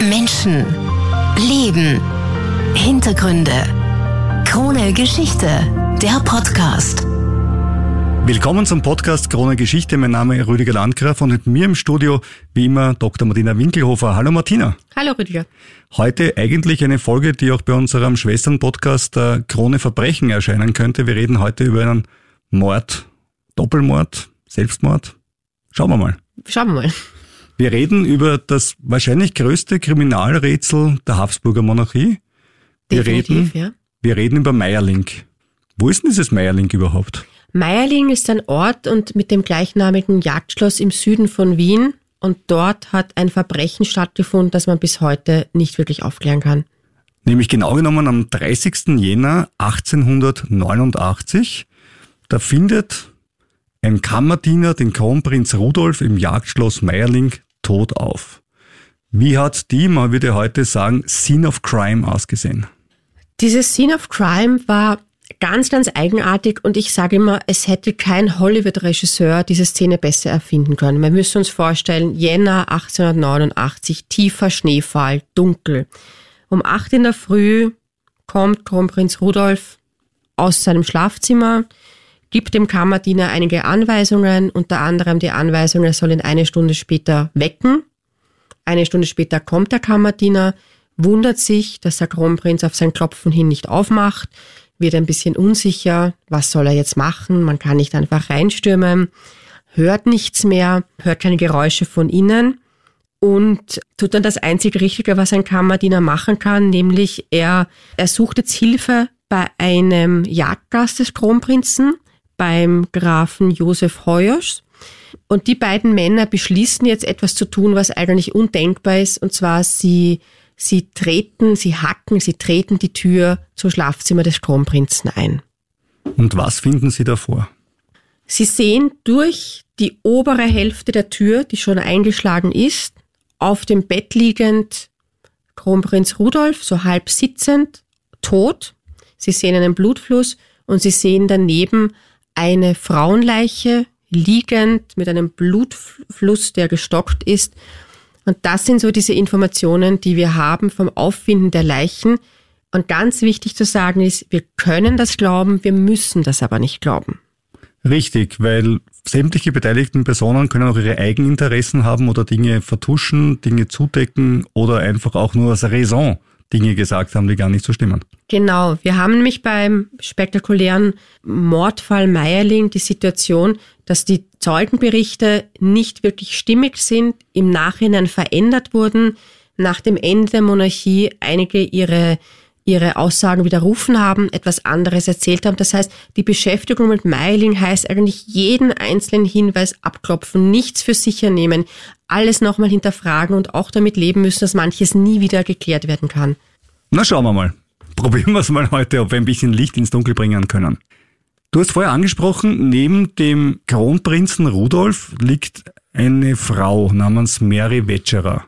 Menschen, Leben, Hintergründe. Krone Geschichte, der Podcast. Willkommen zum Podcast Krone Geschichte. Mein Name ist Rüdiger Landgraf und mit mir im Studio wie immer Dr. Martina Winkelhofer. Hallo Martina. Hallo Rüdiger. Heute eigentlich eine Folge, die auch bei unserem Schwestern-Podcast äh, Krone Verbrechen erscheinen könnte. Wir reden heute über einen Mord, Doppelmord, Selbstmord. Schauen wir mal. Schauen wir mal. Wir reden über das wahrscheinlich größte Kriminalrätsel der Habsburger Monarchie. Wir Definitiv, reden, ja. wir reden über Meierling. Wo ist denn dieses Meierling überhaupt? Meierling ist ein Ort und mit dem gleichnamigen Jagdschloss im Süden von Wien. Und dort hat ein Verbrechen stattgefunden, das man bis heute nicht wirklich aufklären kann. Nämlich genau genommen am 30. Jänner 1889. Da findet ein Kammerdiener den Kronprinz Rudolf im Jagdschloss Meierling tot auf. Wie hat die, man würde heute sagen, Scene of Crime ausgesehen? Dieses Scene of Crime war ganz, ganz eigenartig und ich sage immer, es hätte kein Hollywood-Regisseur diese Szene besser erfinden können. Wir müssen uns vorstellen, Jänner 1889, tiefer Schneefall, dunkel. Um acht in der Früh kommt Kronprinz Rudolf aus seinem Schlafzimmer, gibt dem Kammerdiener einige Anweisungen, unter anderem die Anweisung, er soll ihn eine Stunde später wecken. Eine Stunde später kommt der Kammerdiener, wundert sich, dass der Kronprinz auf sein Klopfen hin nicht aufmacht, wird ein bisschen unsicher, was soll er jetzt machen, man kann nicht einfach reinstürmen, hört nichts mehr, hört keine Geräusche von innen und tut dann das einzig Richtige, was ein Kammerdiener machen kann, nämlich er, er sucht jetzt Hilfe bei einem Jagdgast des Kronprinzen, beim Grafen Josef Heuers. Und die beiden Männer beschließen jetzt etwas zu tun, was eigentlich undenkbar ist. Und zwar sie, sie treten, sie hacken, sie treten die Tür zum Schlafzimmer des Kronprinzen ein. Und was finden Sie davor? Sie sehen durch die obere Hälfte der Tür, die schon eingeschlagen ist, auf dem Bett liegend Kronprinz Rudolf, so halb sitzend, tot. Sie sehen einen Blutfluss und sie sehen daneben eine Frauenleiche liegend mit einem Blutfluss, der gestockt ist. Und das sind so diese Informationen, die wir haben vom Auffinden der Leichen. Und ganz wichtig zu sagen ist, wir können das glauben, wir müssen das aber nicht glauben. Richtig, weil sämtliche beteiligten Personen können auch ihre Eigeninteressen haben oder Dinge vertuschen, Dinge zudecken oder einfach auch nur aus Raison Dinge gesagt haben, die gar nicht so stimmen. Genau, wir haben nämlich beim spektakulären Mordfall Meierling die Situation, dass die Zeugenberichte nicht wirklich stimmig sind, im Nachhinein verändert wurden, nach dem Ende der Monarchie einige ihre ihre Aussagen widerrufen haben, etwas anderes erzählt haben. Das heißt, die Beschäftigung mit Meiling heißt eigentlich jeden einzelnen Hinweis abklopfen, nichts für sicher nehmen, alles nochmal hinterfragen und auch damit leben müssen, dass manches nie wieder geklärt werden kann. Na schauen wir mal. Probieren wir es mal heute, ob wir ein bisschen Licht ins Dunkel bringen können. Du hast vorher angesprochen, neben dem Kronprinzen Rudolf liegt eine Frau namens Mary Wetscherer.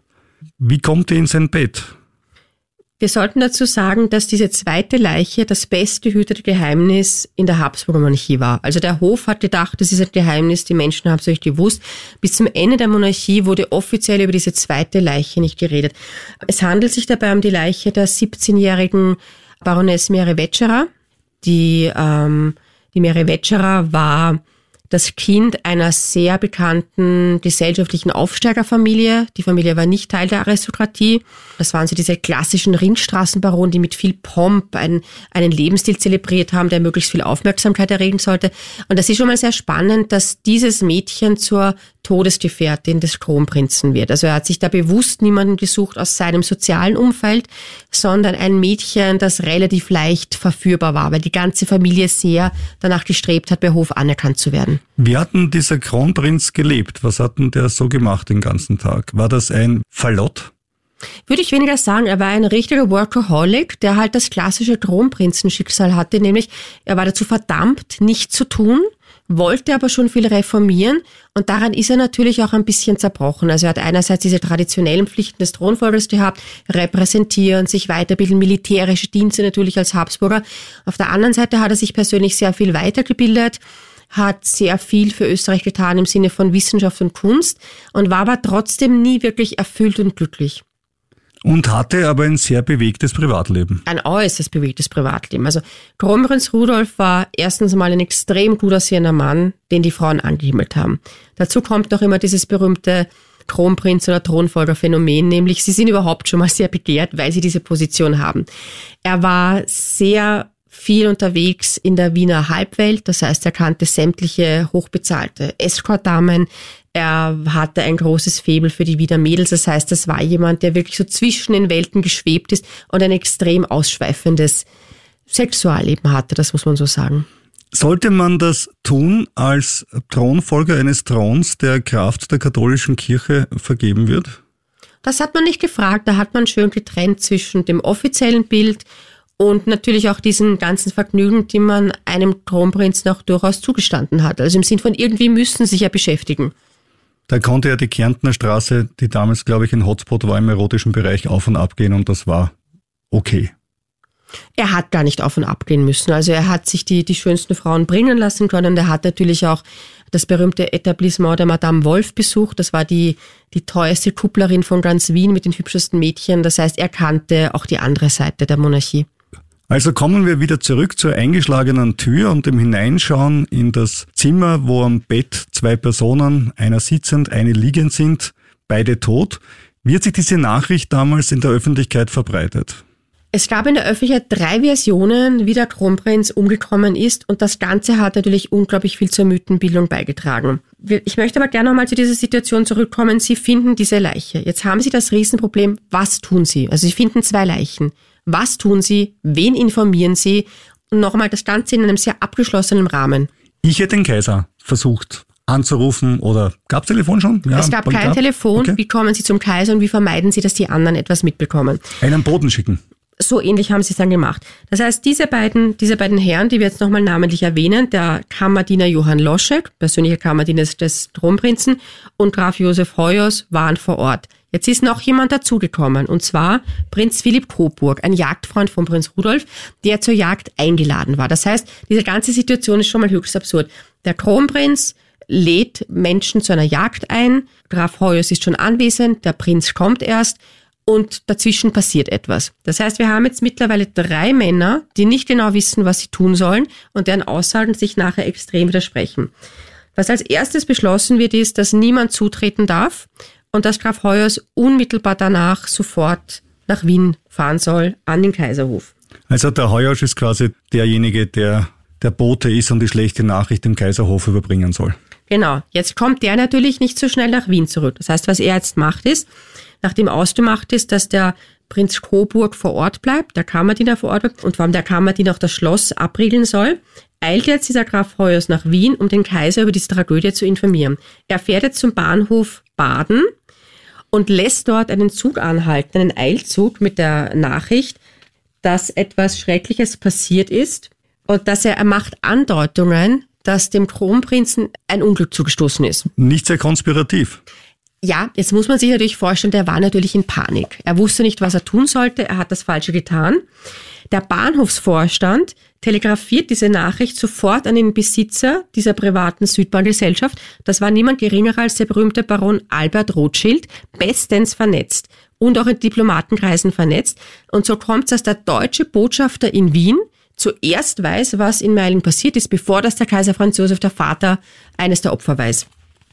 Wie kommt die in sein Bett? Wir sollten dazu sagen, dass diese zweite Leiche das bestgehütete Geheimnis in der Habsburger Monarchie war. Also der Hof hat gedacht, das ist ein Geheimnis, die Menschen haben es euch gewusst. Bis zum Ende der Monarchie wurde offiziell über diese zweite Leiche nicht geredet. Es handelt sich dabei um die Leiche der 17-jährigen Baroness Mary Wetscherer. Die, ähm, die Mary Wetscherer war das Kind einer sehr bekannten gesellschaftlichen Aufsteigerfamilie. Die Familie war nicht Teil der Aristokratie. Das waren so diese klassischen Ringstraßenbaronen, die mit viel Pomp einen, einen Lebensstil zelebriert haben, der möglichst viel Aufmerksamkeit erregen sollte. Und das ist schon mal sehr spannend, dass dieses Mädchen zur Todesgefährtin des Kronprinzen wird. Also er hat sich da bewusst niemanden gesucht aus seinem sozialen Umfeld, sondern ein Mädchen, das relativ leicht verführbar war, weil die ganze Familie sehr danach gestrebt hat, bei Hof anerkannt zu werden. Wie hat denn dieser Kronprinz gelebt? Was hat denn der so gemacht den ganzen Tag? War das ein Fallott? Würde ich weniger sagen, er war ein richtiger Workaholic, der halt das klassische Kronprinzenschicksal hatte, nämlich er war dazu verdammt, nichts zu tun, wollte aber schon viel reformieren und daran ist er natürlich auch ein bisschen zerbrochen. Also er hat einerseits diese traditionellen Pflichten des Thronfolgers gehabt, repräsentieren, sich weiterbilden, militärische Dienste natürlich als Habsburger. Auf der anderen Seite hat er sich persönlich sehr viel weitergebildet, hat sehr viel für Österreich getan im Sinne von Wissenschaft und Kunst und war aber trotzdem nie wirklich erfüllt und glücklich. Und hatte aber ein sehr bewegtes Privatleben. Ein äußerst bewegtes Privatleben. Also Kronprinz Rudolf war erstens mal ein extrem gut aussehender Mann, den die Frauen angehimmelt haben. Dazu kommt noch immer dieses berühmte Kronprinz oder Thronfolger-Phänomen, nämlich sie sind überhaupt schon mal sehr begehrt, weil sie diese Position haben. Er war sehr viel unterwegs in der Wiener Halbwelt, das heißt, er kannte sämtliche hochbezahlte Escort-Damen, er hatte ein großes Faible für die Wiener Mädels. Das heißt, das war jemand, der wirklich so zwischen den Welten geschwebt ist und ein extrem ausschweifendes Sexualleben hatte, das muss man so sagen. Sollte man das tun als Thronfolger eines Throns, der Kraft der katholischen Kirche vergeben wird? Das hat man nicht gefragt. Da hat man schön getrennt zwischen dem offiziellen Bild und natürlich auch diesen ganzen Vergnügen, die man einem Kronprinzen auch durchaus zugestanden hat. Also im Sinn von irgendwie müssen sich ja beschäftigen. Da konnte ja die Kärntner Straße, die damals, glaube ich, ein Hotspot war im erotischen Bereich, auf und ab gehen und das war okay. Er hat gar nicht auf und ab gehen müssen. Also er hat sich die, die schönsten Frauen bringen lassen können. Er hat natürlich auch das berühmte Etablissement der Madame Wolf besucht. Das war die, die teuerste Kupplerin von ganz Wien mit den hübschesten Mädchen. Das heißt, er kannte auch die andere Seite der Monarchie. Also kommen wir wieder zurück zur eingeschlagenen Tür und dem Hineinschauen in das Zimmer, wo am Bett zwei Personen, einer sitzend, eine liegend sind, beide tot. Wie hat sich diese Nachricht damals in der Öffentlichkeit verbreitet? Es gab in der Öffentlichkeit drei Versionen, wie der Kronprinz umgekommen ist und das Ganze hat natürlich unglaublich viel zur Mythenbildung beigetragen. Ich möchte aber gerne nochmal zu dieser Situation zurückkommen. Sie finden diese Leiche. Jetzt haben Sie das Riesenproblem, was tun Sie? Also Sie finden zwei Leichen. Was tun Sie? Wen informieren Sie? Und nochmal das Ganze in einem sehr abgeschlossenen Rahmen. Ich hätte den Kaiser versucht anzurufen oder gab es Telefon schon? Ja, es gab kein gab? Telefon. Okay. Wie kommen Sie zum Kaiser und wie vermeiden Sie, dass die anderen etwas mitbekommen? Einen Boden schicken. So ähnlich haben sie es dann gemacht. Das heißt, diese beiden, diese beiden Herren, die wir jetzt nochmal namentlich erwähnen, der Kammerdiener Johann Loschek, persönlicher Kammerdiener des Thronprinzen, und Graf Josef Hoyos waren vor Ort. Jetzt ist noch jemand dazugekommen, und zwar Prinz Philipp Coburg, ein Jagdfreund von Prinz Rudolf, der zur Jagd eingeladen war. Das heißt, diese ganze Situation ist schon mal höchst absurd. Der Kronprinz lädt Menschen zu einer Jagd ein, Graf Hoyos ist schon anwesend, der Prinz kommt erst und dazwischen passiert etwas. Das heißt, wir haben jetzt mittlerweile drei Männer, die nicht genau wissen, was sie tun sollen und deren Aussagen sich nachher extrem widersprechen. Was als erstes beschlossen wird, ist, dass niemand zutreten darf und dass Graf Heuers unmittelbar danach sofort nach Wien fahren soll, an den Kaiserhof. Also der Heuers ist quasi derjenige, der der Bote ist und die schlechte Nachricht dem Kaiserhof überbringen soll. Genau. Jetzt kommt der natürlich nicht so schnell nach Wien zurück. Das heißt, was er jetzt macht ist, nachdem ausgemacht ist, dass der Prinz Coburg vor Ort bleibt, der Kammerdiener vor Ort bleibt und vor allem der Kammerdiener auch das Schloss abriegeln soll, eilt jetzt dieser Graf Heuers nach Wien, um den Kaiser über diese Tragödie zu informieren. Er fährt jetzt zum Bahnhof Baden und lässt dort einen Zug anhalten, einen Eilzug mit der Nachricht, dass etwas Schreckliches passiert ist und dass er, er macht Andeutungen, dass dem Kronprinzen ein Unglück zugestoßen ist. Nicht sehr konspirativ. Ja, jetzt muss man sich natürlich vorstellen, der war natürlich in Panik. Er wusste nicht, was er tun sollte, er hat das Falsche getan. Der Bahnhofsvorstand telegrafiert diese Nachricht sofort an den Besitzer dieser privaten Südbahngesellschaft. Das war niemand geringer als der berühmte Baron Albert Rothschild, bestens vernetzt und auch in Diplomatenkreisen vernetzt. Und so kommt es, dass der deutsche Botschafter in Wien zuerst weiß, was in Meilen passiert ist, bevor das der Kaiser Franz Josef, der Vater, eines der Opfer weiß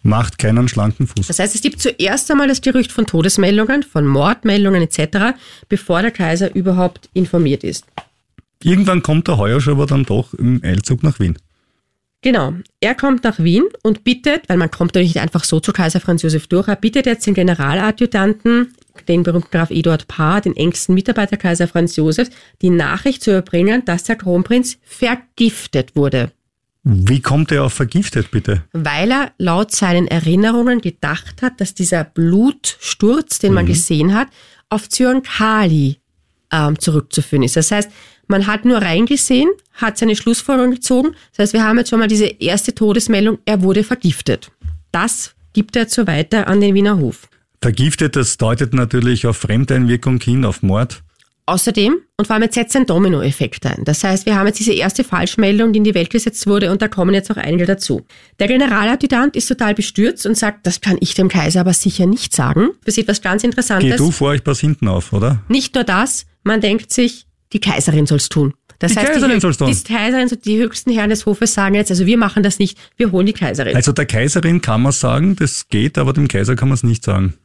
macht keinen schlanken Fuß. Das heißt, es gibt zuerst einmal das Gerücht von Todesmeldungen, von Mordmeldungen etc., bevor der Kaiser überhaupt informiert ist. Irgendwann kommt der Heuer aber dann doch im Eilzug nach Wien. Genau. Er kommt nach Wien und bittet, weil man kommt ja nicht einfach so zu Kaiser Franz Josef durch, er bittet jetzt den Generaladjutanten, den berühmten Graf Eduard Paar, den engsten Mitarbeiter Kaiser Franz Josef, die Nachricht zu überbringen, dass der Kronprinz vergiftet wurde. Wie kommt er auf vergiftet, bitte? Weil er laut seinen Erinnerungen gedacht hat, dass dieser Blutsturz, den man mhm. gesehen hat, auf Zyankali ähm, zurückzuführen ist. Das heißt, man hat nur reingesehen, hat seine Schlussfolgerung gezogen. Das heißt, wir haben jetzt schon mal diese erste Todesmeldung, er wurde vergiftet. Das gibt er so weiter an den Wiener Hof. Vergiftet, das deutet natürlich auf Fremdeinwirkung hin, auf Mord. Außerdem, und vor allem jetzt setzt ein Dominoeffekt ein. Das heißt, wir haben jetzt diese erste Falschmeldung, die in die Welt gesetzt wurde, und da kommen jetzt noch einige dazu. Der Generaladjutant ist total bestürzt und sagt, das kann ich dem Kaiser aber sicher nicht sagen. Das ist etwas ganz Interessantes. Geh du vor, ich pass hinten auf, oder? Nicht nur das, man denkt sich, die Kaiserin soll's tun. Das Die heißt, Kaiserin die, soll's tun. Die Kaiserin, die höchsten Herren des Hofes sagen jetzt, also wir machen das nicht, wir holen die Kaiserin. Also der Kaiserin kann man sagen, das geht, aber dem Kaiser kann man es nicht sagen.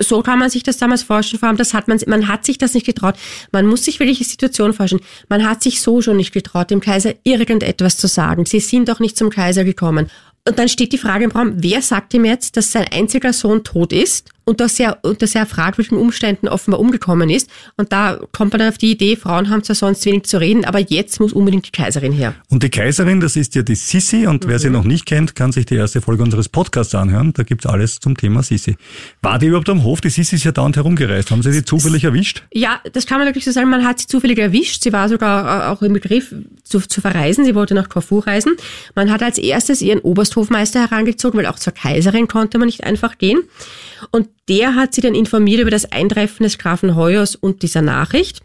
So kann man sich das damals vorstellen. Vor allem, das hat man, man hat sich das nicht getraut. Man muss sich wirklich die Situation vorstellen. Man hat sich so schon nicht getraut, dem Kaiser irgendetwas zu sagen. Sie sind doch nicht zum Kaiser gekommen. Und dann steht die Frage im Raum, wer sagt ihm jetzt, dass sein einziger Sohn tot ist und dass er unter sehr fragwürdigen Umständen offenbar umgekommen ist? Und da kommt man dann auf die Idee, Frauen haben zwar sonst wenig zu reden, aber jetzt muss unbedingt die Kaiserin her. Und die Kaiserin, das ist ja die Sissi und wer sie Mhm. noch nicht kennt, kann sich die erste Folge unseres Podcasts anhören. Da gibt's alles zum Thema Sissi. War die überhaupt am Hof? Die Sissi ist ja dauernd herumgereist. Haben Sie die zufällig erwischt? Ja, das kann man wirklich so sagen. Man hat sie zufällig erwischt. Sie war sogar äh, auch im Begriff zu, zu verreisen. Sie wollte nach Korfu reisen. Man hat als erstes ihren Obersthofmeister herangezogen, weil auch zur Kaiserin konnte man nicht einfach gehen. Und der hat sie dann informiert über das Eintreffen des Grafen Hoyos und dieser Nachricht.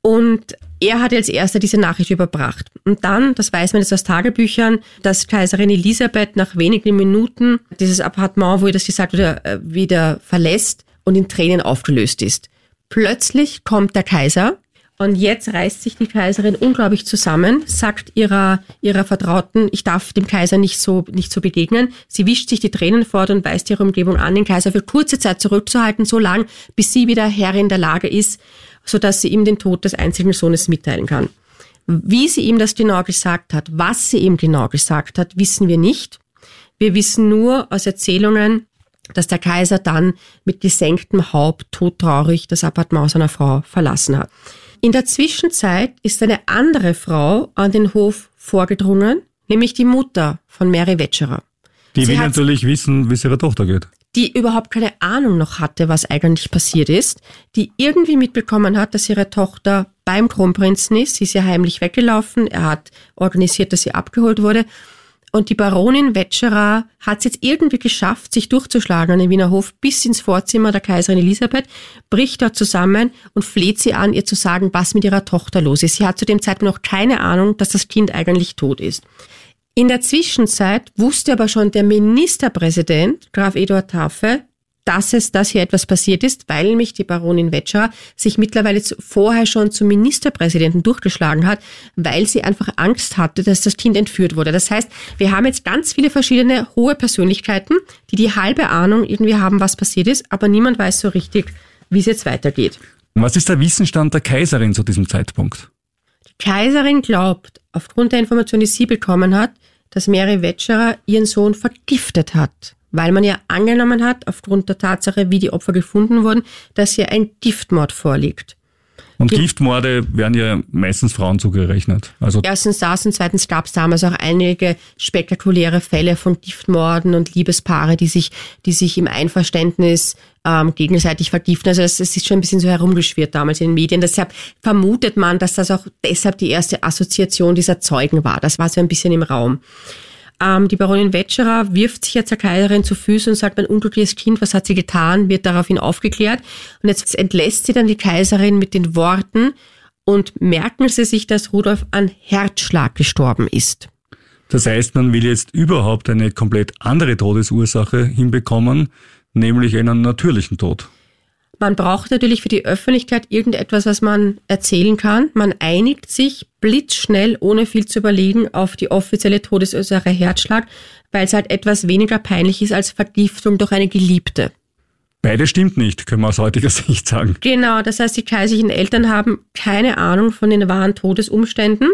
Und er hat als erster diese Nachricht überbracht. Und dann, das weiß man jetzt aus Tagebüchern, dass Kaiserin Elisabeth nach wenigen Minuten dieses Appartement, wo ihr das gesagt wurde, äh, wieder verlässt und in Tränen aufgelöst ist. Plötzlich kommt der Kaiser und jetzt reißt sich die Kaiserin unglaublich zusammen, sagt ihrer, ihrer Vertrauten, ich darf dem Kaiser nicht so, nicht so begegnen. Sie wischt sich die Tränen fort und weist ihre Umgebung an, den Kaiser für kurze Zeit zurückzuhalten, so lang, bis sie wieder Herrin der Lage ist, sodass sie ihm den Tod des einzigen Sohnes mitteilen kann. Wie sie ihm das genau gesagt hat, was sie ihm genau gesagt hat, wissen wir nicht. Wir wissen nur aus Erzählungen, dass der Kaiser dann mit gesenktem Haupt todtraurig das Appartement seiner Frau verlassen hat. In der Zwischenzeit ist eine andere Frau an den Hof vorgedrungen, nämlich die Mutter von Mary Wetscherer, Die Sie will natürlich wissen, wie es ihrer Tochter geht. die überhaupt keine Ahnung noch hatte, was eigentlich passiert ist, die irgendwie mitbekommen hat, dass ihre Tochter beim Kronprinzen ist. Sie ist ja heimlich weggelaufen. Er hat organisiert, dass sie abgeholt wurde. Und die Baronin Wetscherer hat es jetzt irgendwie geschafft, sich durchzuschlagen an den Wiener Hof bis ins Vorzimmer der Kaiserin Elisabeth, bricht dort zusammen und fleht sie an, ihr zu sagen, was mit ihrer Tochter los ist. Sie hat zu dem Zeitpunkt noch keine Ahnung, dass das Kind eigentlich tot ist. In der Zwischenzeit wusste aber schon der Ministerpräsident, Graf Eduard Taffe, dass es, dass hier etwas passiert ist, weil nämlich die Baronin Wetscher sich mittlerweile vorher schon zum Ministerpräsidenten durchgeschlagen hat, weil sie einfach Angst hatte, dass das Kind entführt wurde. Das heißt, wir haben jetzt ganz viele verschiedene hohe Persönlichkeiten, die die halbe Ahnung irgendwie haben, was passiert ist, aber niemand weiß so richtig, wie es jetzt weitergeht. Was ist der Wissensstand der Kaiserin zu diesem Zeitpunkt? Die Kaiserin glaubt, aufgrund der Information, die sie bekommen hat, dass Mary Wetscherer ihren Sohn vergiftet hat, weil man ja angenommen hat, aufgrund der Tatsache, wie die Opfer gefunden wurden, dass hier ein Giftmord vorliegt. Und Giftmorde werden ja meistens Frauen zugerechnet. Also Erstens das und zweitens gab es damals auch einige spektakuläre Fälle von Giftmorden und Liebespaare, die sich, die sich im Einverständnis ähm, gegenseitig vergiften. Also das, das ist schon ein bisschen so herumgeschwirrt damals in den Medien. Deshalb vermutet man, dass das auch deshalb die erste Assoziation dieser Zeugen war. Das war so ein bisschen im Raum. Ähm, die Baronin Wetscherer wirft sich jetzt der Kaiserin zu Füßen und sagt, mein unglückliches Kind, was hat sie getan, wird daraufhin aufgeklärt. Und jetzt entlässt sie dann die Kaiserin mit den Worten, und merken Sie sich, dass Rudolf an Herzschlag gestorben ist. das heißt, man will jetzt überhaupt eine komplett andere Todesursache hinbekommen, nämlich einen natürlichen Tod. Man braucht natürlich für die Öffentlichkeit irgendetwas, was man erzählen kann. Man einigt sich blitzschnell, ohne viel zu überlegen, auf die offizielle Todesursache Herzschlag, weil es halt etwas weniger peinlich ist als Vergiftung durch eine Geliebte. Beide stimmt nicht, können wir aus heutiger Sicht sagen. Genau, das heißt, die kaiserlichen Eltern haben keine Ahnung von den wahren Todesumständen.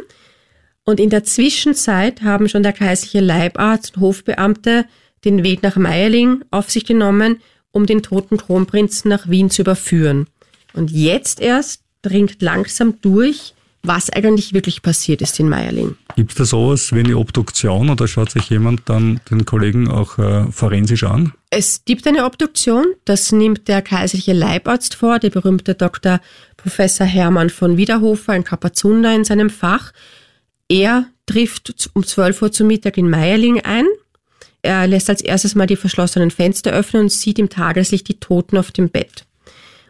Und in der Zwischenzeit haben schon der kaiserliche Leibarzt und Hofbeamte den Weg nach Meierling auf sich genommen, um den toten Kronprinzen nach Wien zu überführen. Und jetzt erst dringt langsam durch, was eigentlich wirklich passiert ist in Meierling. Gibt es da sowas wie eine Obduktion oder schaut sich jemand dann den Kollegen auch äh, forensisch an? Es gibt eine Obduktion, das nimmt der kaiserliche Leibarzt vor, der berühmte Dr. Professor Hermann von Wiederhofer, ein Kapazunder in seinem Fach. Er trifft um 12 Uhr zum Mittag in Meierling ein. Er lässt als erstes mal die verschlossenen Fenster öffnen und sieht im Tageslicht die Toten auf dem Bett.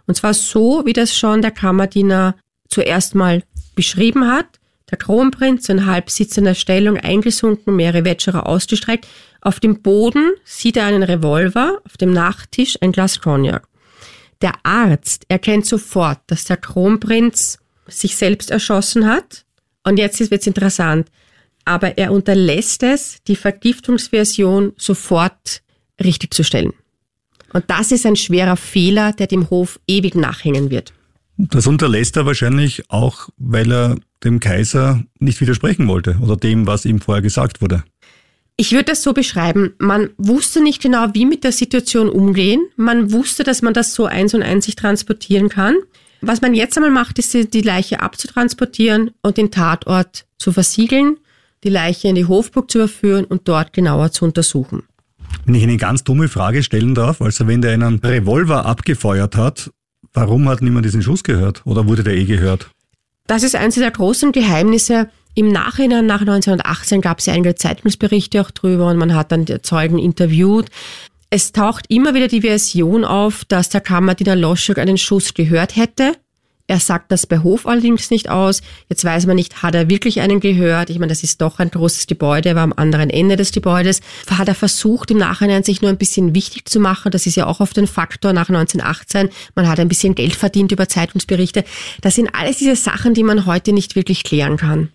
Und zwar so, wie das schon der Kammerdiener zuerst mal beschrieben hat. Der Kronprinz in halb sitzender Stellung eingesunken, mehrere Wetscherer ausgestreckt. Auf dem Boden sieht er einen Revolver, auf dem Nachttisch ein Glas Cognac. Der Arzt erkennt sofort, dass der Kronprinz sich selbst erschossen hat. Und jetzt wird es interessant. Aber er unterlässt es, die Vergiftungsversion sofort richtig zu stellen. Und das ist ein schwerer Fehler, der dem Hof ewig nachhängen wird. Das unterlässt er wahrscheinlich auch, weil er dem Kaiser nicht widersprechen wollte oder dem, was ihm vorher gesagt wurde. Ich würde das so beschreiben. Man wusste nicht genau, wie mit der Situation umgehen. Man wusste, dass man das so eins und eins sich transportieren kann. Was man jetzt einmal macht, ist die Leiche abzutransportieren und den Tatort zu versiegeln, die Leiche in die Hofburg zu überführen und dort genauer zu untersuchen. Wenn ich eine ganz dumme Frage stellen darf, also wenn der einen Revolver abgefeuert hat, warum hat niemand diesen Schuss gehört oder wurde der eh gehört? Das ist eines der großen Geheimnisse. Im Nachhinein, nach 1918, gab es ja einige Zeitungsberichte auch drüber und man hat dann die Zeugen interviewt. Es taucht immer wieder die Version auf, dass der Kammerdiener Loschuk einen Schuss gehört hätte. Er sagt das bei Hof allerdings nicht aus. Jetzt weiß man nicht, hat er wirklich einen gehört? Ich meine, das ist doch ein großes Gebäude, er war am anderen Ende des Gebäudes. Hat er versucht, im Nachhinein sich nur ein bisschen wichtig zu machen? Das ist ja auch oft ein Faktor nach 1918. Man hat ein bisschen Geld verdient über Zeitungsberichte. Das sind alles diese Sachen, die man heute nicht wirklich klären kann.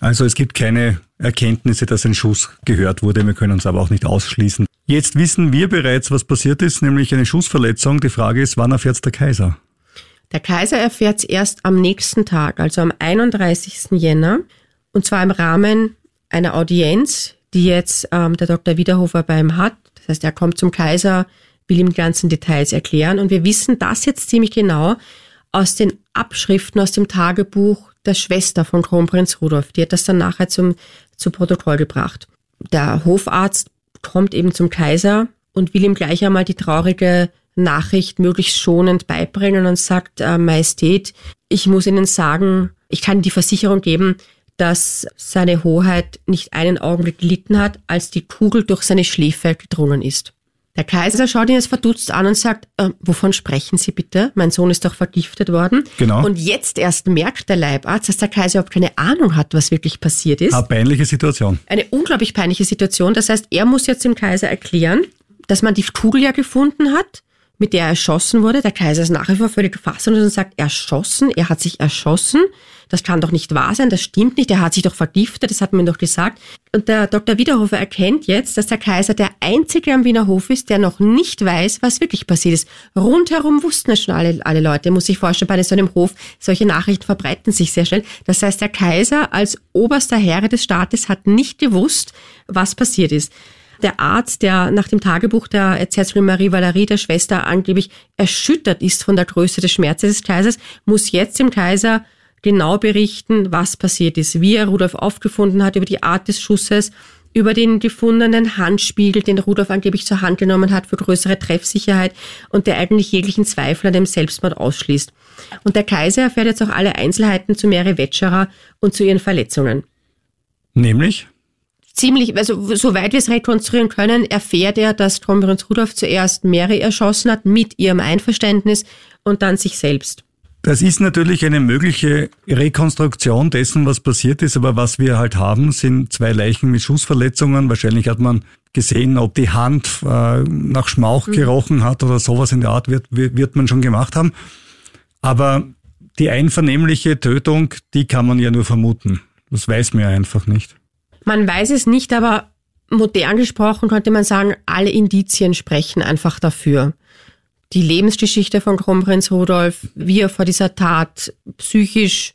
Also es gibt keine Erkenntnisse, dass ein Schuss gehört wurde. Wir können es aber auch nicht ausschließen. Jetzt wissen wir bereits, was passiert ist, nämlich eine Schussverletzung. Die Frage ist, wann erfährt der Kaiser? Der Kaiser erfährt es erst am nächsten Tag, also am 31. Jänner, und zwar im Rahmen einer Audienz, die jetzt ähm, der Dr. Wiederhofer bei ihm hat. Das heißt, er kommt zum Kaiser, will ihm die ganzen Details erklären. Und wir wissen das jetzt ziemlich genau aus den Abschriften aus dem Tagebuch der Schwester von Kronprinz Rudolf. Die hat das dann nachher zum, zu Protokoll gebracht. Der Hofarzt kommt eben zum Kaiser und will ihm gleich einmal die traurige Nachricht möglichst schonend beibringen und sagt, äh, Majestät, ich muss Ihnen sagen, ich kann die Versicherung geben, dass seine Hoheit nicht einen Augenblick gelitten hat, als die Kugel durch seine Schläfe gedrungen ist. Der Kaiser schaut ihn jetzt verdutzt an und sagt, äh, wovon sprechen Sie bitte? Mein Sohn ist doch vergiftet worden. Genau. Und jetzt erst merkt der Leibarzt, dass der Kaiser überhaupt keine Ahnung hat, was wirklich passiert ist. Eine peinliche Situation. Eine unglaublich peinliche Situation. Das heißt, er muss jetzt dem Kaiser erklären, dass man die Kugel ja gefunden hat, mit der er erschossen wurde. Der Kaiser ist nach wie vor völlig fassungslos und sagt, erschossen, er hat sich erschossen. Das kann doch nicht wahr sein, das stimmt nicht, er hat sich doch vergiftet, das hat man doch gesagt. Und der Dr. Wiederhofer erkennt jetzt, dass der Kaiser der Einzige am Wiener Hof ist, der noch nicht weiß, was wirklich passiert ist. Rundherum wussten es schon alle, alle Leute, muss sich vorstellen, bei so einem Hof, solche Nachrichten verbreiten sich sehr schnell. Das heißt, der Kaiser als oberster Herr des Staates hat nicht gewusst, was passiert ist. Der Arzt, der nach dem Tagebuch der Erzählung Marie Valerie, der Schwester, angeblich erschüttert ist von der Größe des Schmerzes des Kaisers, muss jetzt dem Kaiser genau berichten, was passiert ist, wie er Rudolf aufgefunden hat, über die Art des Schusses, über den gefundenen Handspiegel, den Rudolf angeblich zur Hand genommen hat für größere Treffsicherheit und der eigentlich jeglichen Zweifel an dem Selbstmord ausschließt. Und der Kaiser erfährt jetzt auch alle Einzelheiten zu Mary Wetscherer und zu ihren Verletzungen. Nämlich? Ziemlich, also soweit wir es rekonstruieren können, erfährt er, dass Kronprinz Rudolf zuerst Mary erschossen hat mit ihrem Einverständnis und dann sich selbst. Das ist natürlich eine mögliche Rekonstruktion dessen, was passiert ist, aber was wir halt haben, sind zwei Leichen mit Schussverletzungen. Wahrscheinlich hat man gesehen, ob die Hand äh, nach Schmauch mhm. gerochen hat oder sowas in der Art wird, wird man schon gemacht haben. Aber die einvernehmliche Tötung, die kann man ja nur vermuten. Das weiß man ja einfach nicht. Man weiß es nicht, aber modern gesprochen könnte man sagen, alle Indizien sprechen einfach dafür. Die Lebensgeschichte von Kronprinz Rudolf, wie er vor dieser Tat psychisch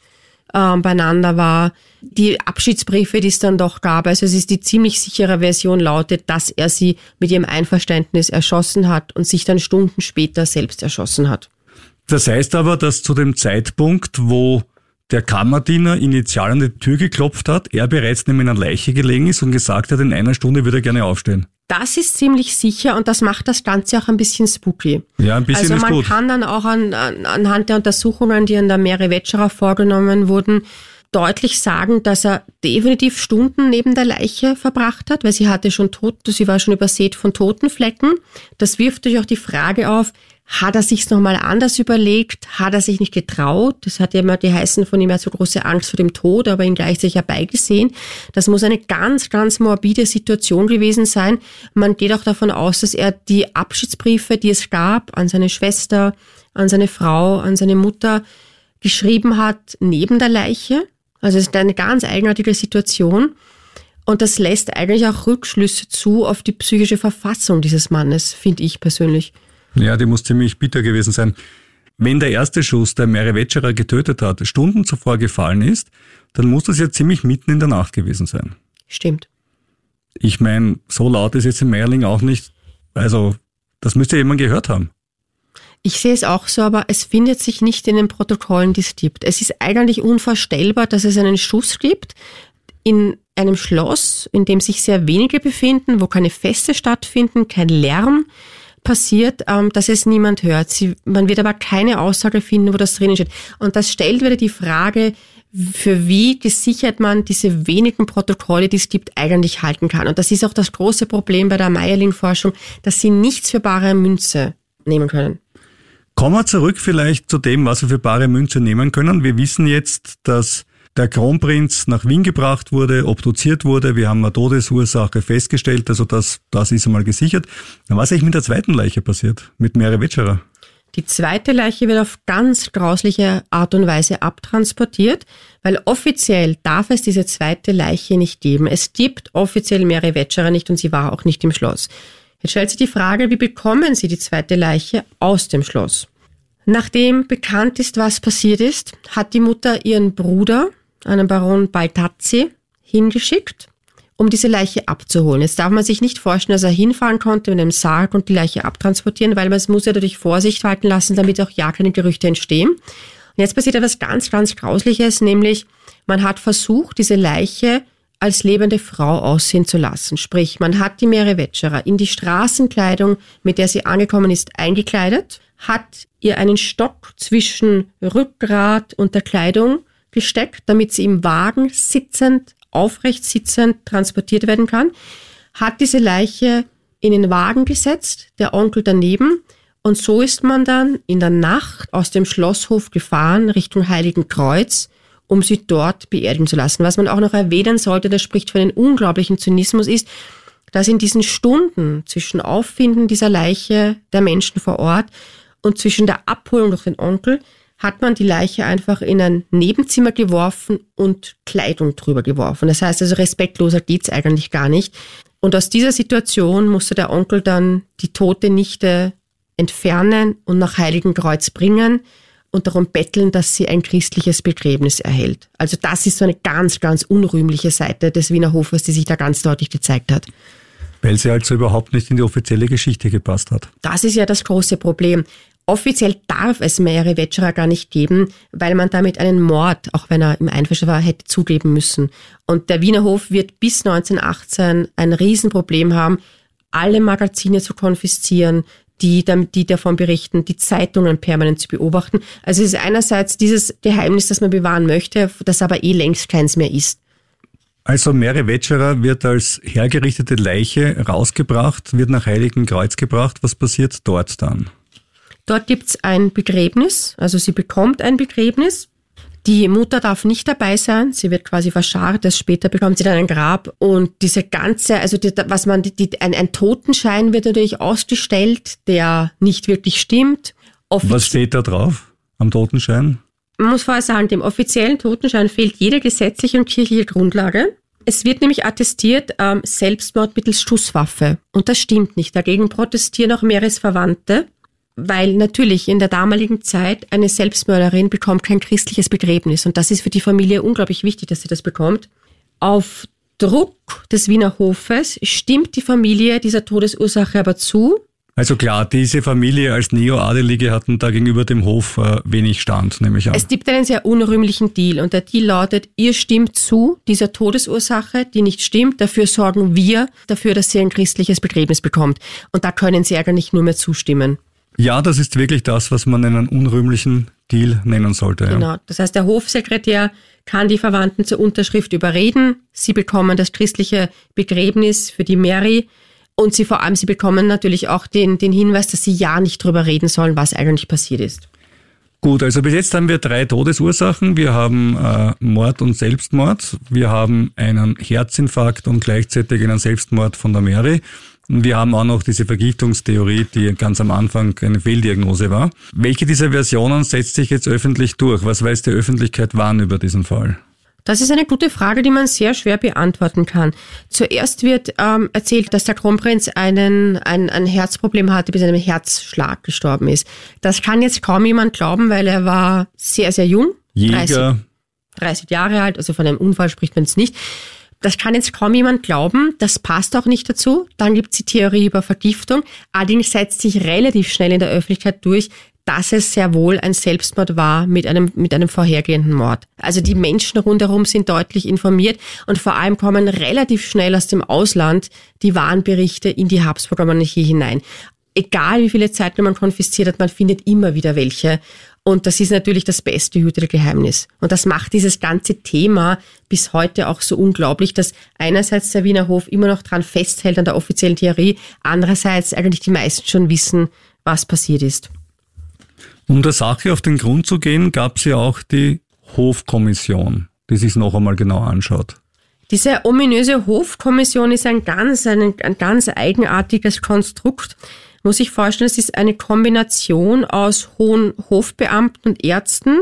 äh, beieinander war, die Abschiedsbriefe, die es dann doch gab. Also es ist die ziemlich sichere Version lautet, dass er sie mit ihrem Einverständnis erschossen hat und sich dann Stunden später selbst erschossen hat. Das heißt aber, dass zu dem Zeitpunkt, wo der Kammerdiener initial an die Tür geklopft hat, er bereits neben einer Leiche gelegen ist und gesagt hat, in einer Stunde würde er gerne aufstehen. Das ist ziemlich sicher und das macht das Ganze auch ein bisschen spooky. Ja, ein bisschen also man gut. kann dann auch an, an, anhand der Untersuchungen, die an der Mary Wetscherer vorgenommen wurden, deutlich sagen, dass er definitiv Stunden neben der Leiche verbracht hat, weil sie hatte schon tot, sie war schon übersät von Totenflecken. Das wirft natürlich auch die Frage auf, Hat er sich's nochmal anders überlegt? Hat er sich nicht getraut? Das hat ja immer die heißen von ihm ja so große Angst vor dem Tod, aber ihn gleichzeitig herbeigesehen. Das muss eine ganz, ganz morbide Situation gewesen sein. Man geht auch davon aus, dass er die Abschiedsbriefe, die es gab, an seine Schwester, an seine Frau, an seine Mutter, geschrieben hat neben der Leiche. Also es ist eine ganz eigenartige Situation. Und das lässt eigentlich auch Rückschlüsse zu auf die psychische Verfassung dieses Mannes, finde ich persönlich. Ja, die muss ziemlich bitter gewesen sein. Wenn der erste Schuss, der Mary Wetscherer getötet hat, Stunden zuvor gefallen ist, dann muss das ja ziemlich mitten in der Nacht gewesen sein. Stimmt. Ich meine, so laut ist jetzt in Meierling auch nicht. Also, das müsste jemand gehört haben. Ich sehe es auch so, aber es findet sich nicht in den Protokollen, die es gibt. Es ist eigentlich unvorstellbar, dass es einen Schuss gibt in einem Schloss, in dem sich sehr wenige befinden, wo keine Feste stattfinden, kein Lärm passiert, ähm, dass es niemand hört. Sie, man wird aber keine Aussage finden, wo das drinnen steht. Und das stellt wieder die Frage, für wie gesichert man diese wenigen Protokolle, die es gibt, eigentlich halten kann. Und das ist auch das große Problem bei der Meierling-Forschung, dass sie nichts für bare Münze nehmen können. Kommen wir zurück vielleicht zu dem, was wir für bare Münze nehmen können. Wir wissen jetzt, dass der Kronprinz nach Wien gebracht wurde, obduziert wurde. Wir haben eine Todesursache festgestellt, also das, das ist einmal gesichert. Dann was ist eigentlich mit der zweiten Leiche passiert, mit Mere Wetscherer? Die zweite Leiche wird auf ganz grausliche Art und Weise abtransportiert, weil offiziell darf es diese zweite Leiche nicht geben. Es gibt offiziell Mary Wetscherer nicht und sie war auch nicht im Schloss. Jetzt stellt sich die Frage, wie bekommen Sie die zweite Leiche aus dem Schloss? Nachdem bekannt ist, was passiert ist, hat die Mutter ihren Bruder, einen Baron Baltazzi, hingeschickt, um diese Leiche abzuholen. Jetzt darf man sich nicht vorstellen, dass er hinfahren konnte mit einem Sarg und die Leiche abtransportieren, weil man es muss ja dadurch Vorsicht walten lassen, damit auch ja keine Gerüchte entstehen. Und jetzt passiert etwas ganz, ganz Grausliches, nämlich man hat versucht, diese Leiche als lebende Frau aussehen zu lassen. Sprich, man hat die Meere Wetscherer in die Straßenkleidung, mit der sie angekommen ist, eingekleidet, hat ihr einen Stock zwischen Rückgrat und der Kleidung gesteckt, damit sie im Wagen sitzend, aufrecht sitzend transportiert werden kann, hat diese Leiche in den Wagen gesetzt, der Onkel daneben, und so ist man dann in der Nacht aus dem Schlosshof gefahren Richtung Heiligen Kreuz, um sie dort beerdigen zu lassen. Was man auch noch erwähnen sollte, das spricht für einen unglaublichen Zynismus, ist, dass in diesen Stunden zwischen Auffinden dieser Leiche der Menschen vor Ort und zwischen der Abholung durch den Onkel hat man die Leiche einfach in ein Nebenzimmer geworfen und Kleidung drüber geworfen. Das heißt also, respektloser geht's eigentlich gar nicht. Und aus dieser Situation musste der Onkel dann die tote Nichte entfernen und nach Heiligenkreuz bringen und darum betteln, dass sie ein christliches Begräbnis erhält. Also das ist so eine ganz, ganz unrühmliche Seite des Wiener Hofes, die sich da ganz deutlich gezeigt hat. Weil sie also überhaupt nicht in die offizielle Geschichte gepasst hat. Das ist ja das große Problem. Offiziell darf es Meere Wetscherer gar nicht geben, weil man damit einen Mord, auch wenn er im Einverständnis war, hätte zugeben müssen. Und der Wiener Hof wird bis 1918 ein Riesenproblem haben, alle Magazine zu konfiszieren, die, die davon berichten, die Zeitungen permanent zu beobachten. Also es ist einerseits dieses Geheimnis, das man bewahren möchte, das aber eh längst keins mehr ist. Also Mary Wetscherer wird als hergerichtete Leiche rausgebracht, wird nach Heiligen Kreuz gebracht. Was passiert dort dann? Dort gibt's ein Begräbnis, also sie bekommt ein Begräbnis. Die Mutter darf nicht dabei sein, sie wird quasi verscharrt, erst später bekommt sie dann ein Grab und diese ganze, also die, was man, die, ein, ein Totenschein wird natürlich ausgestellt, der nicht wirklich stimmt. Offiz was steht da drauf am Totenschein? Man muss vorher sagen, dem offiziellen Totenschein fehlt jede gesetzliche und kirchliche Grundlage. Es wird nämlich attestiert ähm, Selbstmord mittels Schusswaffe. Und das stimmt nicht. Dagegen protestieren auch Meeresverwandte weil natürlich in der damaligen Zeit eine Selbstmörderin bekommt kein christliches Begräbnis und das ist für die Familie unglaublich wichtig, dass sie das bekommt. Auf Druck des Wiener Hofes stimmt die Familie dieser Todesursache aber zu. Also klar, diese Familie als Neo-Adelige hatten da gegenüber dem Hof äh, wenig Stand, nehme ich an. Es gibt einen sehr unrühmlichen Deal und der Deal lautet, ihr stimmt zu dieser Todesursache, die nicht stimmt, dafür sorgen wir dafür, dass sie ein christliches Begräbnis bekommt. Und da können sie eigentlich nur mehr zustimmen. Ja, das ist wirklich das, was man einen unrühmlichen Deal nennen sollte. Genau. Das heißt, der Hofsekretär kann die Verwandten zur Unterschrift überreden. Sie bekommen das christliche Begräbnis für die Mary. Und sie vor allem, sie bekommen natürlich auch den, den Hinweis, dass sie ja nicht drüber reden sollen, was eigentlich passiert ist. Gut, also bis jetzt haben wir drei Todesursachen. Wir haben äh, Mord und Selbstmord. Wir haben einen Herzinfarkt und gleichzeitig einen Selbstmord von der Mary. Wir haben auch noch diese Vergiftungstheorie, die ganz am Anfang eine Fehldiagnose war. Welche dieser Versionen setzt sich jetzt öffentlich durch? Was weiß die Öffentlichkeit wann über diesen Fall? Das ist eine gute Frage, die man sehr schwer beantworten kann. Zuerst wird ähm, erzählt, dass der Kronprinz einen, ein, ein Herzproblem hatte, bis er einem Herzschlag gestorben ist. Das kann jetzt kaum jemand glauben, weil er war sehr, sehr jung. Jäger. 30, 30 Jahre alt, also von einem Unfall spricht man es nicht. Das kann jetzt kaum jemand glauben, das passt auch nicht dazu. Dann gibt es die Theorie über Vergiftung. Allerdings setzt sich relativ schnell in der Öffentlichkeit durch, dass es sehr wohl ein Selbstmord war mit einem, mit einem vorhergehenden Mord. Also die Menschen rundherum sind deutlich informiert und vor allem kommen relativ schnell aus dem Ausland die Warnberichte in die Habsburger Monarchie hinein. Egal wie viele Zeiten man konfisziert hat, man findet immer wieder welche. Und das ist natürlich das beste hütete Geheimnis. Und das macht dieses ganze Thema bis heute auch so unglaublich, dass einerseits der Wiener Hof immer noch dran festhält an der offiziellen Theorie, andererseits eigentlich die meisten schon wissen, was passiert ist. Um der Sache auf den Grund zu gehen, gab es ja auch die Hofkommission, die sich noch einmal genau anschaut. Diese ominöse Hofkommission ist ein ganz, ein, ein ganz eigenartiges Konstrukt. Muss ich vorstellen, es ist eine Kombination aus hohen Hofbeamten und Ärzten,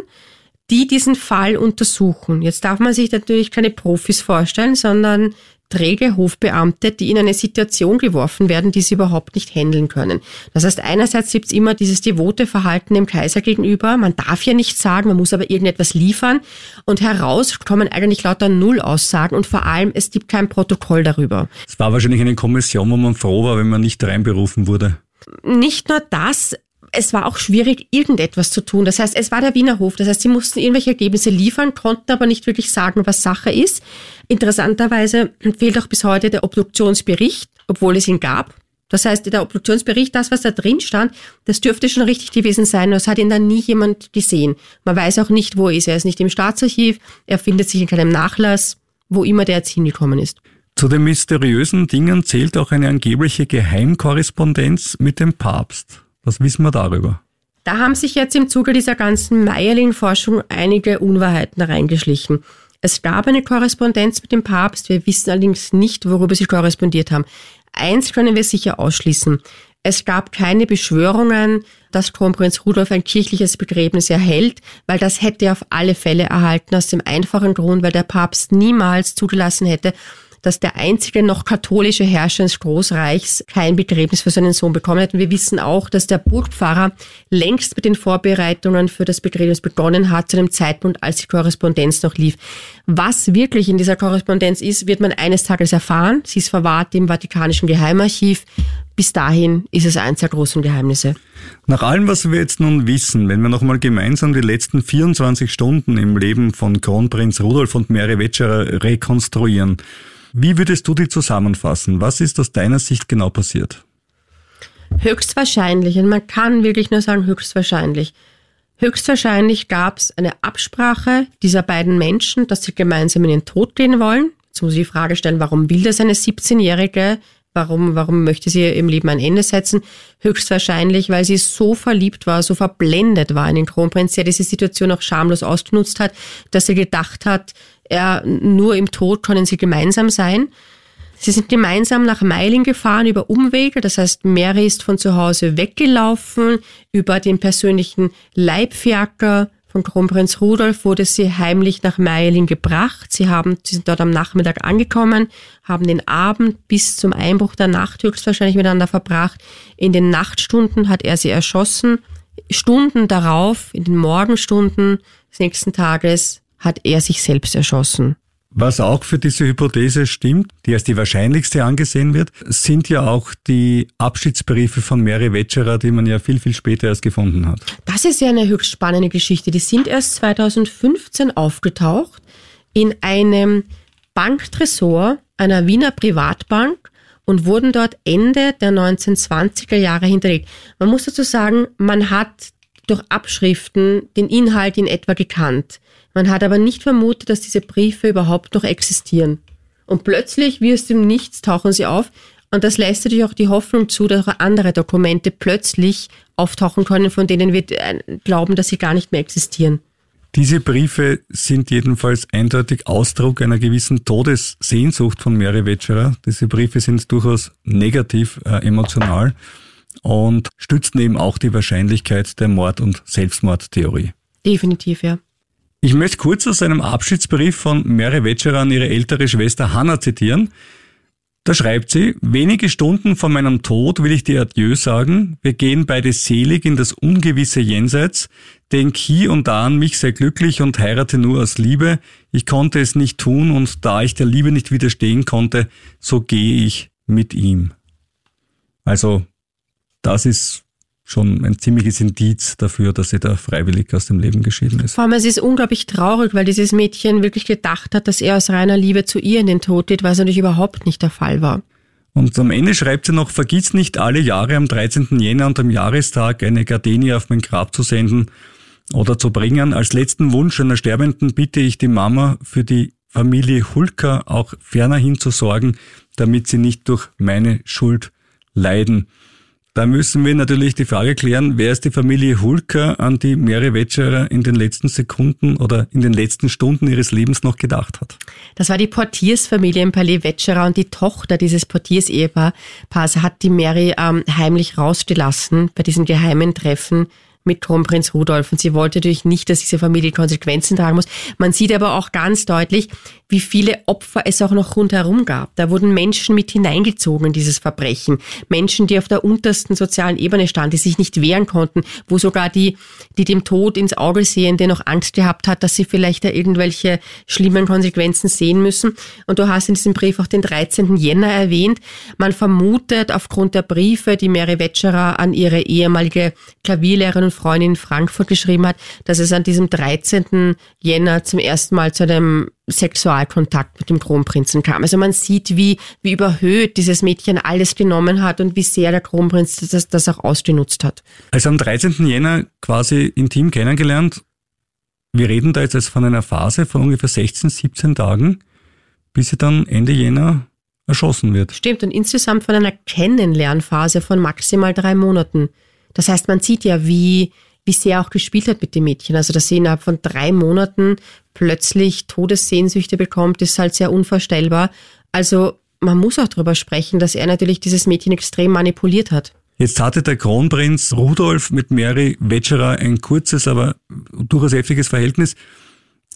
die diesen Fall untersuchen. Jetzt darf man sich natürlich keine Profis vorstellen, sondern träge Hofbeamte, die in eine Situation geworfen werden, die sie überhaupt nicht handeln können. Das heißt, einerseits gibt es immer dieses devote Verhalten dem Kaiser gegenüber. Man darf ja nichts sagen, man muss aber irgendetwas liefern. Und heraus kommen eigentlich lauter Nullaussagen und vor allem, es gibt kein Protokoll darüber. Es war wahrscheinlich eine Kommission, wo man froh war, wenn man nicht reinberufen wurde. Nicht nur das, es war auch schwierig, irgendetwas zu tun. Das heißt, es war der Wiener Hof. Das heißt, sie mussten irgendwelche Ergebnisse liefern, konnten aber nicht wirklich sagen, was Sache ist. Interessanterweise fehlt auch bis heute der Obduktionsbericht, obwohl es ihn gab. Das heißt, der Obduktionsbericht, das, was da drin stand, das dürfte schon richtig gewesen sein. Das hat ihn dann nie jemand gesehen. Man weiß auch nicht, wo er ist. Er ist nicht im Staatsarchiv. Er findet sich in keinem Nachlass, wo immer der jetzt hingekommen ist. Zu den mysteriösen Dingen zählt auch eine angebliche Geheimkorrespondenz mit dem Papst. Was wissen wir darüber? Da haben sich jetzt im Zuge dieser ganzen Meierling-Forschung einige Unwahrheiten reingeschlichen. Es gab eine Korrespondenz mit dem Papst, wir wissen allerdings nicht, worüber sie korrespondiert haben. Eins können wir sicher ausschließen. Es gab keine Beschwörungen, dass Kronprinz Rudolf ein kirchliches Begräbnis erhält, weil das hätte er auf alle Fälle erhalten, aus dem einfachen Grund, weil der Papst niemals zugelassen hätte, dass der einzige noch katholische Herrscher des Großreichs kein Begräbnis für seinen Sohn bekommen hat. Und wir wissen auch, dass der Burgpfarrer längst mit den Vorbereitungen für das Begräbnis begonnen hat, zu einem Zeitpunkt, als die Korrespondenz noch lief. Was wirklich in dieser Korrespondenz ist, wird man eines Tages erfahren. Sie ist verwahrt im Vatikanischen Geheimarchiv. Bis dahin ist es eins der großen Geheimnisse. Nach allem, was wir jetzt nun wissen, wenn wir nochmal gemeinsam die letzten 24 Stunden im Leben von Kronprinz Rudolf und Mary Wetscherer rekonstruieren, wie würdest du die zusammenfassen? Was ist aus deiner Sicht genau passiert? Höchstwahrscheinlich, und man kann wirklich nur sagen höchstwahrscheinlich. Höchstwahrscheinlich gab es eine Absprache dieser beiden Menschen, dass sie gemeinsam in den Tod gehen wollen. Jetzt muss ich die Frage stellen, warum will das eine 17-Jährige? Warum, warum möchte sie im Leben ein Ende setzen? Höchstwahrscheinlich, weil sie so verliebt war, so verblendet war in den Kronprinz, der diese Situation auch schamlos ausgenutzt hat, dass sie gedacht hat, er, nur im Tod können sie gemeinsam sein. Sie sind gemeinsam nach Meilen gefahren über Umwege, das heißt, Mary ist von zu Hause weggelaufen, über den persönlichen Leibfiaker von Kronprinz Rudolf wurde sie heimlich nach Meiling gebracht. Sie haben, sie sind dort am Nachmittag angekommen, haben den Abend bis zum Einbruch der Nacht höchstwahrscheinlich miteinander verbracht. In den Nachtstunden hat er sie erschossen. Stunden darauf, in den Morgenstunden des nächsten Tages, hat er sich selbst erschossen. Was auch für diese Hypothese stimmt, die als die wahrscheinlichste angesehen wird, sind ja auch die Abschiedsbriefe von Mary Wetscherer, die man ja viel, viel später erst gefunden hat. Das ist ja eine höchst spannende Geschichte. Die sind erst 2015 aufgetaucht in einem Banktresor einer Wiener Privatbank und wurden dort Ende der 1920er Jahre hinterlegt. Man muss dazu sagen, man hat durch Abschriften den Inhalt in etwa gekannt. Man hat aber nicht vermutet, dass diese Briefe überhaupt noch existieren. Und plötzlich, wie aus dem Nichts, tauchen sie auf. Und das lässt natürlich auch die Hoffnung zu, dass auch andere Dokumente plötzlich auftauchen können, von denen wir äh, glauben, dass sie gar nicht mehr existieren. Diese Briefe sind jedenfalls eindeutig Ausdruck einer gewissen Todessehnsucht von Mary Wetscherer. Diese Briefe sind durchaus negativ äh, emotional und stützen eben auch die Wahrscheinlichkeit der Mord- und Selbstmordtheorie. Definitiv, ja. Ich möchte kurz aus einem Abschiedsbrief von Mary Wetscherer an ihre ältere Schwester Hannah zitieren. Da schreibt sie, wenige Stunden vor meinem Tod will ich dir Adieu sagen. Wir gehen beide selig in das ungewisse Jenseits. Denk hier und da an mich, sei glücklich und heirate nur aus Liebe. Ich konnte es nicht tun und da ich der Liebe nicht widerstehen konnte, so gehe ich mit ihm. Also, das ist schon ein ziemliches Indiz dafür, dass sie da freiwillig aus dem Leben geschieden ist. Vor allem, es ist unglaublich traurig, weil dieses Mädchen wirklich gedacht hat, dass er aus reiner Liebe zu ihr in den Tod geht, was natürlich überhaupt nicht der Fall war. Und am Ende schreibt sie noch, vergiss nicht alle Jahre am 13. Jänner und am Jahrestag eine Gardenie auf mein Grab zu senden oder zu bringen. Als letzten Wunsch einer Sterbenden bitte ich die Mama für die Familie Hulka auch fernerhin zu sorgen, damit sie nicht durch meine Schuld leiden. Da müssen wir natürlich die Frage klären, wer ist die Familie Hulker, an die Mary Wetscherer in den letzten Sekunden oder in den letzten Stunden ihres Lebens noch gedacht hat? Das war die Portiersfamilie im Palais Wetscherer und die Tochter dieses Portiers-Ehepaars hat die Mary ähm, heimlich rausgelassen bei diesen geheimen Treffen mit Kronprinz Rudolf. Und sie wollte natürlich nicht, dass diese Familie Konsequenzen tragen muss. Man sieht aber auch ganz deutlich, wie viele Opfer es auch noch rundherum gab. Da wurden Menschen mit hineingezogen in dieses Verbrechen. Menschen, die auf der untersten sozialen Ebene standen, die sich nicht wehren konnten, wo sogar die, die dem Tod ins Auge sehende noch Angst gehabt hat, dass sie vielleicht da irgendwelche schlimmen Konsequenzen sehen müssen. Und du hast in diesem Brief auch den 13. Jänner erwähnt. Man vermutet aufgrund der Briefe, die Mary Wetscherer an ihre ehemalige Klavierlehrerin und Freundin in Frankfurt geschrieben hat, dass es an diesem 13. Jänner zum ersten Mal zu einem Sexualkontakt mit dem Kronprinzen kam. Also man sieht, wie, wie überhöht dieses Mädchen alles genommen hat und wie sehr der Kronprinz das, das auch ausgenutzt hat. Also am 13. Jänner quasi intim kennengelernt. Wir reden da jetzt von einer Phase von ungefähr 16, 17 Tagen, bis sie dann Ende Jänner erschossen wird. Stimmt, und insgesamt von einer Kennenlernphase von maximal drei Monaten. Das heißt, man sieht ja, wie, wie sehr auch gespielt hat mit dem Mädchen. Also, dass sie innerhalb von drei Monaten plötzlich Todessehnsüchte bekommt, ist halt sehr unvorstellbar. Also, man muss auch darüber sprechen, dass er natürlich dieses Mädchen extrem manipuliert hat. Jetzt hatte der Kronprinz Rudolf mit Mary Wetscherer ein kurzes, aber durchaus heftiges Verhältnis.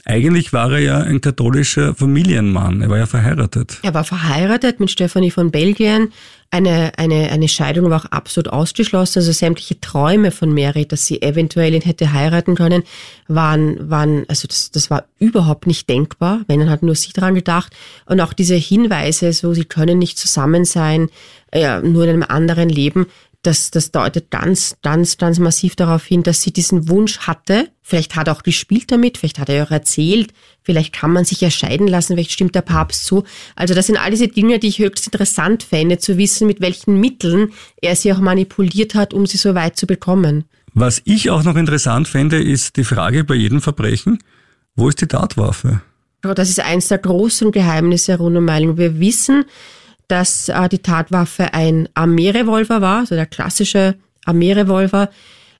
Eigentlich war er ja ein katholischer Familienmann. Er war ja verheiratet. Er war verheiratet mit Stephanie von Belgien. Eine, eine, eine Scheidung war auch absolut ausgeschlossen. Also sämtliche Träume von Mary, dass sie eventuell ihn hätte heiraten können, waren, waren, also das, das war überhaupt nicht denkbar, wenn dann hat nur sie dran gedacht. Und auch diese Hinweise, so, sie können nicht zusammen sein, ja, nur in einem anderen Leben, das, das deutet ganz, ganz, ganz massiv darauf hin, dass sie diesen Wunsch hatte. Vielleicht hat er auch gespielt damit, vielleicht hat er auch erzählt, vielleicht kann man sich erscheiden lassen, vielleicht stimmt der Papst zu. Also das sind all diese Dinge, die ich höchst interessant fände, zu wissen, mit welchen Mitteln er sie auch manipuliert hat, um sie so weit zu bekommen. Was ich auch noch interessant fände, ist die Frage bei jedem Verbrechen, wo ist die Tatwaffe? Das ist eins der großen Geheimnisse rund um Meiling. Wir wissen, dass äh, die Tatwaffe ein Armeerevolver war, also der klassische Armeerevolver.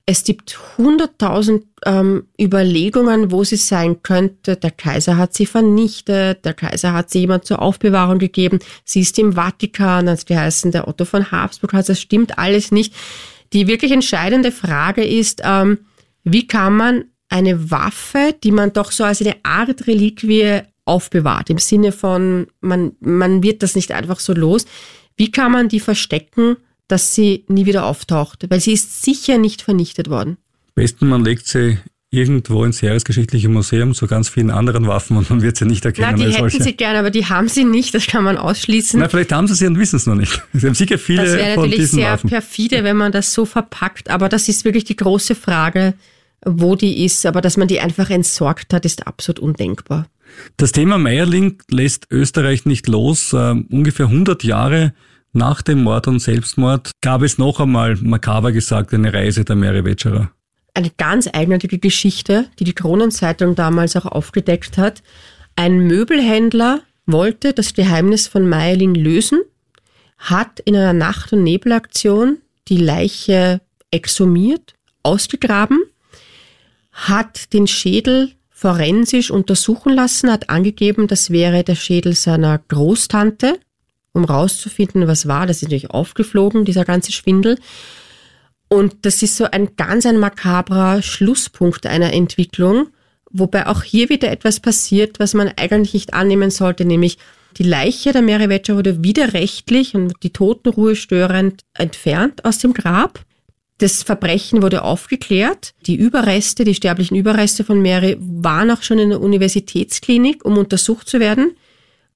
Es gibt 100.000 ähm, Überlegungen, wo sie sein könnte. Der Kaiser hat sie vernichtet, der Kaiser hat sie jemand zur Aufbewahrung gegeben. Sie ist im Vatikan, also die heißen, der Otto von Habsburg hat, das stimmt alles nicht. Die wirklich entscheidende Frage ist, ähm, wie kann man eine Waffe, die man doch so als eine Art Reliquie aufbewahrt, im Sinne von, man, man wird das nicht einfach so los. Wie kann man die verstecken, dass sie nie wieder auftaucht? Weil sie ist sicher nicht vernichtet worden. Besten, man legt sie irgendwo ins Heeresgeschichtliche Museum zu ganz vielen anderen Waffen und man wird sie nicht erkennen. Na, die hätten sie gerne, aber die haben sie nicht, das kann man ausschließen. Na, vielleicht haben sie sie und wissen es noch nicht. Sie haben sicher viele das wäre natürlich sehr Waffen. perfide, wenn man das so verpackt, aber das ist wirklich die große Frage, wo die ist, aber dass man die einfach entsorgt hat, ist absolut undenkbar. Das Thema Meierling lässt Österreich nicht los. Uh, ungefähr 100 Jahre nach dem Mord und Selbstmord gab es noch einmal, makaber gesagt, eine Reise der Mary Wetscherer. Eine ganz eigenartige Geschichte, die die Kronenzeitung damals auch aufgedeckt hat. Ein Möbelhändler wollte das Geheimnis von Meierling lösen, hat in einer Nacht- und Nebelaktion die Leiche exhumiert, ausgegraben, hat den Schädel forensisch untersuchen lassen, hat angegeben, das wäre der Schädel seiner Großtante, um rauszufinden, was war. Das ist natürlich aufgeflogen, dieser ganze Schwindel. Und das ist so ein ganz ein makabrer Schlusspunkt einer Entwicklung, wobei auch hier wieder etwas passiert, was man eigentlich nicht annehmen sollte, nämlich die Leiche der Mary Wedger wurde widerrechtlich und die Totenruhe störend entfernt aus dem Grab. Das Verbrechen wurde aufgeklärt. Die Überreste, die sterblichen Überreste von Mary waren auch schon in der Universitätsklinik, um untersucht zu werden.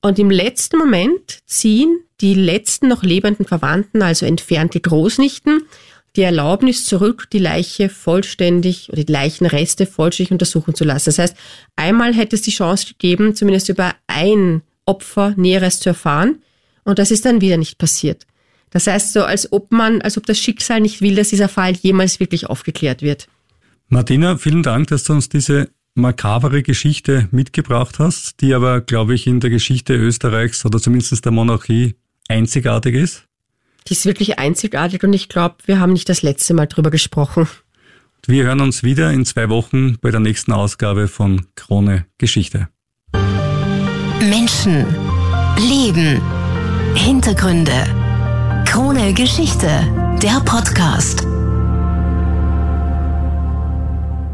Und im letzten Moment ziehen die letzten noch lebenden Verwandten, also entfernte Großnichten, die Erlaubnis zurück, die Leiche vollständig oder die Leichenreste vollständig untersuchen zu lassen. Das heißt, einmal hätte es die Chance gegeben, zumindest über ein Opfer Näheres zu erfahren. Und das ist dann wieder nicht passiert. Das heißt so, als ob man, als ob das Schicksal nicht will, dass dieser Fall jemals wirklich aufgeklärt wird. Martina, vielen Dank, dass du uns diese makabere Geschichte mitgebracht hast, die aber, glaube ich, in der Geschichte Österreichs oder zumindest der Monarchie einzigartig ist. Die ist wirklich einzigartig und ich glaube, wir haben nicht das letzte Mal drüber gesprochen. Wir hören uns wieder in zwei Wochen bei der nächsten Ausgabe von Krone Geschichte. Menschen, Leben, Hintergründe. Krone Geschichte, der Podcast.